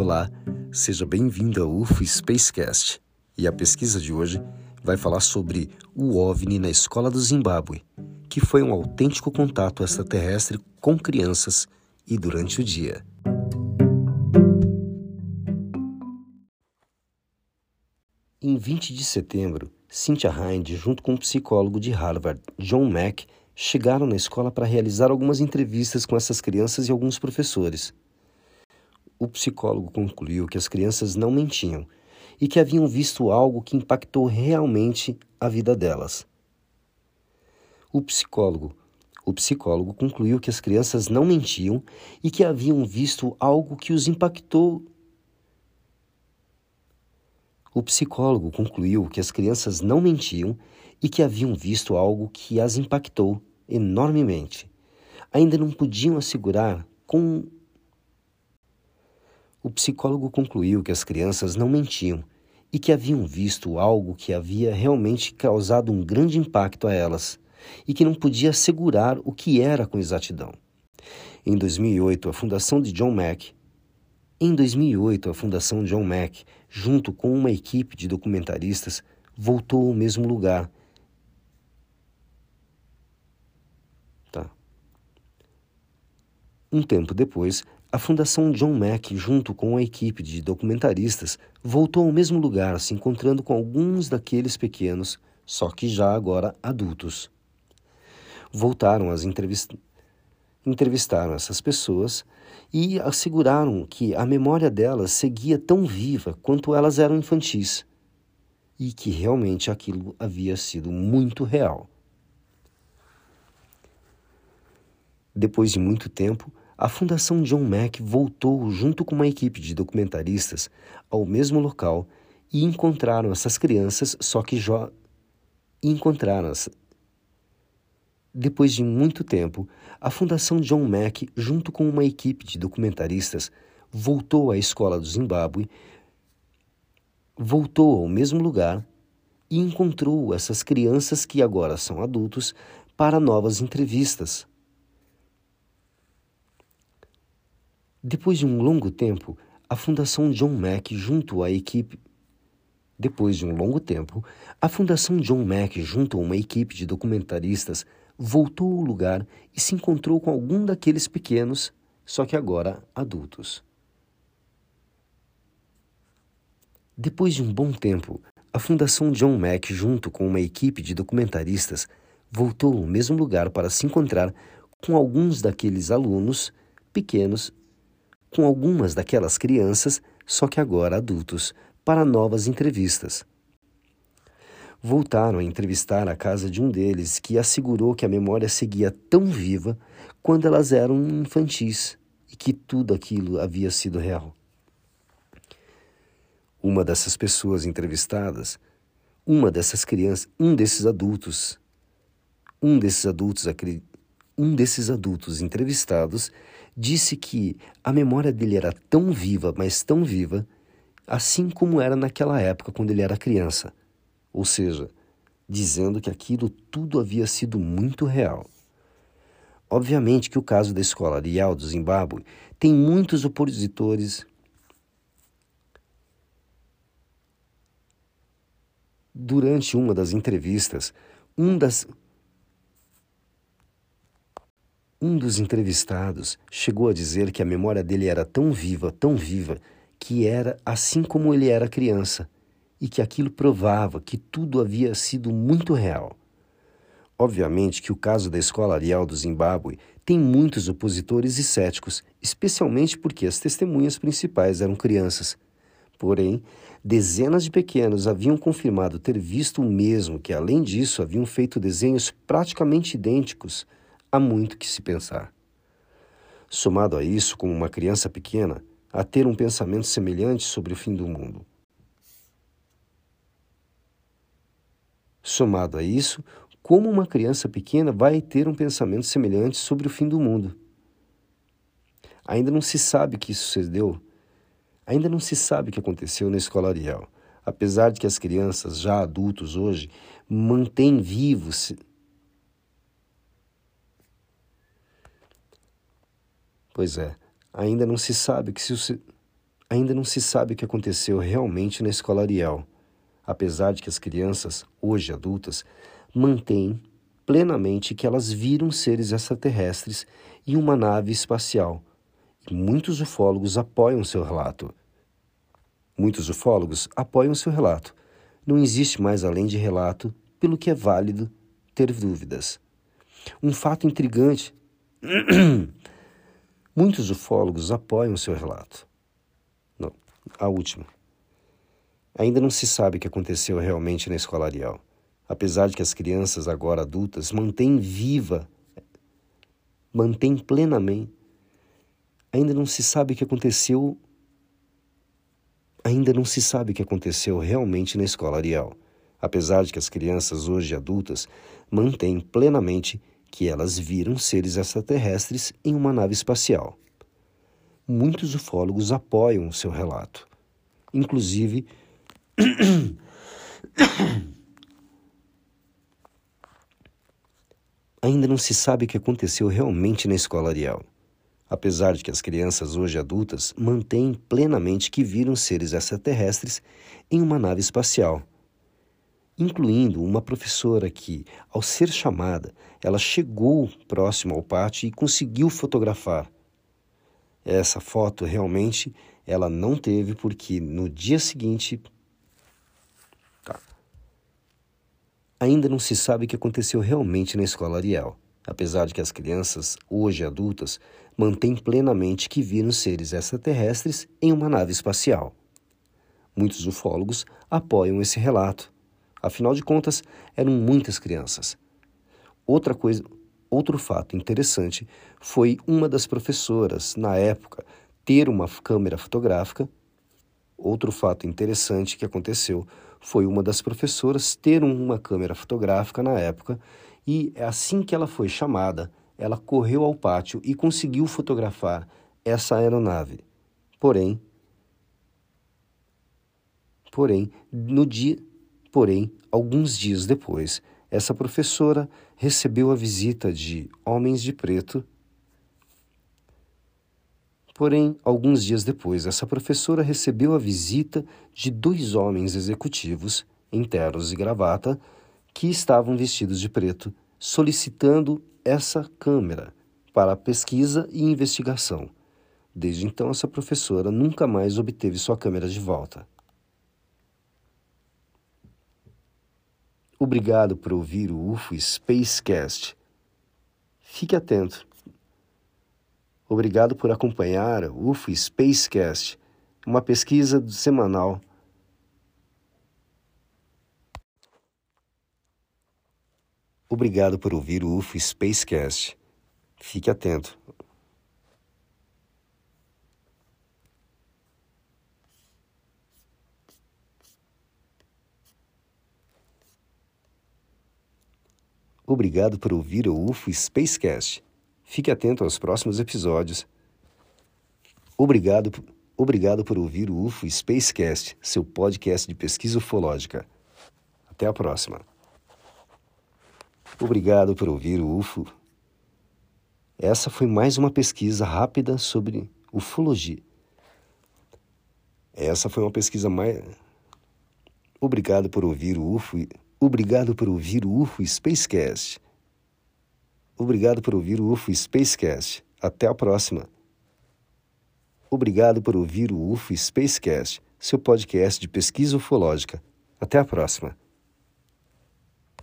Olá, seja bem-vindo ao UFO Spacecast. E a pesquisa de hoje vai falar sobre o OVNI na escola do Zimbábue, que foi um autêntico contato extraterrestre com crianças e durante o dia. Em 20 de setembro, Cynthia Hind, junto com o psicólogo de Harvard, John Mack, chegaram na escola para realizar algumas entrevistas com essas crianças e alguns professores. O psicólogo concluiu que as crianças não mentiam e que haviam visto algo que impactou realmente a vida delas. O psicólogo, o psicólogo concluiu que as crianças não mentiam e que haviam visto algo que os impactou. O psicólogo concluiu que as crianças não mentiam e que haviam visto algo que as impactou enormemente. Ainda não podiam assegurar com o psicólogo concluiu que as crianças não mentiam e que haviam visto algo que havia realmente causado um grande impacto a elas e que não podia assegurar o que era com exatidão. Em 2008, a Fundação de John Mack em 2008, a Fundação John Mack, junto com uma equipe de documentaristas, voltou ao mesmo lugar. Tá. Um tempo depois, a Fundação John Mack, junto com a equipe de documentaristas, voltou ao mesmo lugar, se encontrando com alguns daqueles pequenos, só que já agora adultos. Voltaram às entrevistas entrevistaram essas pessoas e asseguraram que a memória delas seguia tão viva quanto elas eram infantis e que realmente aquilo havia sido muito real. Depois de muito tempo, a Fundação John Mack voltou junto com uma equipe de documentaristas ao mesmo local e encontraram essas crianças, só que já encontraram-as. Depois de muito tempo, a Fundação John Mack, junto com uma equipe de documentaristas, voltou à escola do Zimbábue, voltou ao mesmo lugar e encontrou essas crianças que agora são adultos para novas entrevistas. Depois de um longo tempo, a Fundação John Mack, junto à equipe depois de um longo tempo, a Fundação John Mack, junto a uma equipe de documentaristas, voltou ao lugar e se encontrou com algum daqueles pequenos, só que agora adultos. Depois de um bom tempo, a Fundação John Mack, junto com uma equipe de documentaristas, voltou ao mesmo lugar para se encontrar com alguns daqueles alunos pequenos com algumas daquelas crianças, só que agora adultos, para novas entrevistas. Voltaram a entrevistar a casa de um deles, que assegurou que a memória seguia tão viva quando elas eram infantis e que tudo aquilo havia sido real. Uma dessas pessoas entrevistadas, uma dessas crianças, um desses adultos, um desses adultos, um desses adultos entrevistados disse que a memória dele era tão viva, mas tão viva, assim como era naquela época quando ele era criança. Ou seja, dizendo que aquilo tudo havia sido muito real. Obviamente que o caso da escola Rial do Zimbábue tem muitos opositores. Durante uma das entrevistas, um das um dos entrevistados chegou a dizer que a memória dele era tão viva, tão viva, que era assim como ele era criança e que aquilo provava que tudo havia sido muito real. Obviamente que o caso da Escola Arial do Zimbábue tem muitos opositores e céticos, especialmente porque as testemunhas principais eram crianças. Porém, dezenas de pequenos haviam confirmado ter visto o mesmo, que além disso haviam feito desenhos praticamente idênticos há muito que se pensar. Somado a isso, como uma criança pequena, a ter um pensamento semelhante sobre o fim do mundo. Somado a isso, como uma criança pequena vai ter um pensamento semelhante sobre o fim do mundo? Ainda não se sabe que isso sucedeu. Ainda não se sabe o que aconteceu na escola Ariel, apesar de que as crianças, já adultos hoje, mantêm vivos Pois é, ainda não se sabe que se Ainda não se sabe o que aconteceu realmente na escola Ariel, apesar de que as crianças, hoje adultas, mantêm plenamente que elas viram seres extraterrestres em uma nave espacial. Muitos ufólogos apoiam seu relato. Muitos ufólogos apoiam seu relato. Não existe mais além de relato, pelo que é válido ter dúvidas. Um fato intrigante. Muitos ufólogos apoiam seu relato. Não, a última. Ainda não se sabe o que aconteceu realmente na escola Ariel apesar de que as crianças, agora adultas, mantêm viva, mantêm plenamente. Ainda não se sabe o que aconteceu. Ainda não se sabe o que aconteceu realmente na escola Ariel, apesar de que as crianças, hoje adultas, mantêm plenamente que elas viram seres extraterrestres em uma nave espacial. Muitos ufólogos apoiam o seu relato. Inclusive. Ainda não se sabe o que aconteceu realmente na escola Ariel. Apesar de que as crianças hoje adultas mantêm plenamente que viram seres extraterrestres em uma nave espacial, incluindo uma professora que, ao ser chamada, ela chegou próximo ao pátio e conseguiu fotografar. Essa foto realmente ela não teve porque no dia seguinte Ainda não se sabe o que aconteceu realmente na escola Ariel, apesar de que as crianças, hoje adultas, mantêm plenamente que viram seres extraterrestres em uma nave espacial. Muitos ufólogos apoiam esse relato. Afinal de contas, eram muitas crianças. Outra coisa, outro fato interessante foi uma das professoras, na época, ter uma câmera fotográfica. Outro fato interessante que aconteceu foi uma das professoras ter uma câmera fotográfica na época e assim que ela foi chamada, ela correu ao pátio e conseguiu fotografar essa aeronave. Porém, porém, no dia, porém, alguns dias depois, essa professora recebeu a visita de homens de preto Porém, alguns dias depois, essa professora recebeu a visita de dois homens executivos, em ternos e gravata, que estavam vestidos de preto, solicitando essa câmera para pesquisa e investigação. Desde então, essa professora nunca mais obteve sua câmera de volta. Obrigado por ouvir o UFO Spacecast. Fique atento Obrigado por acompanhar o UFO Spacecast, uma pesquisa semanal. Obrigado por ouvir o UFO Spacecast. Fique atento. Obrigado por ouvir o UFO Spacecast. Fique atento aos próximos episódios. Obrigado, obrigado por ouvir o UFO Spacecast, seu podcast de pesquisa ufológica. Até a próxima. Obrigado por ouvir o UFO. Essa foi mais uma pesquisa rápida sobre ufologia. Essa foi uma pesquisa mais. Obrigado por ouvir o UFO. Obrigado por ouvir o UFO Spacecast. Obrigado por ouvir o UFO Spacecast. Até a próxima. Obrigado por ouvir o UFO Spacecast, seu podcast de pesquisa ufológica. Até a próxima.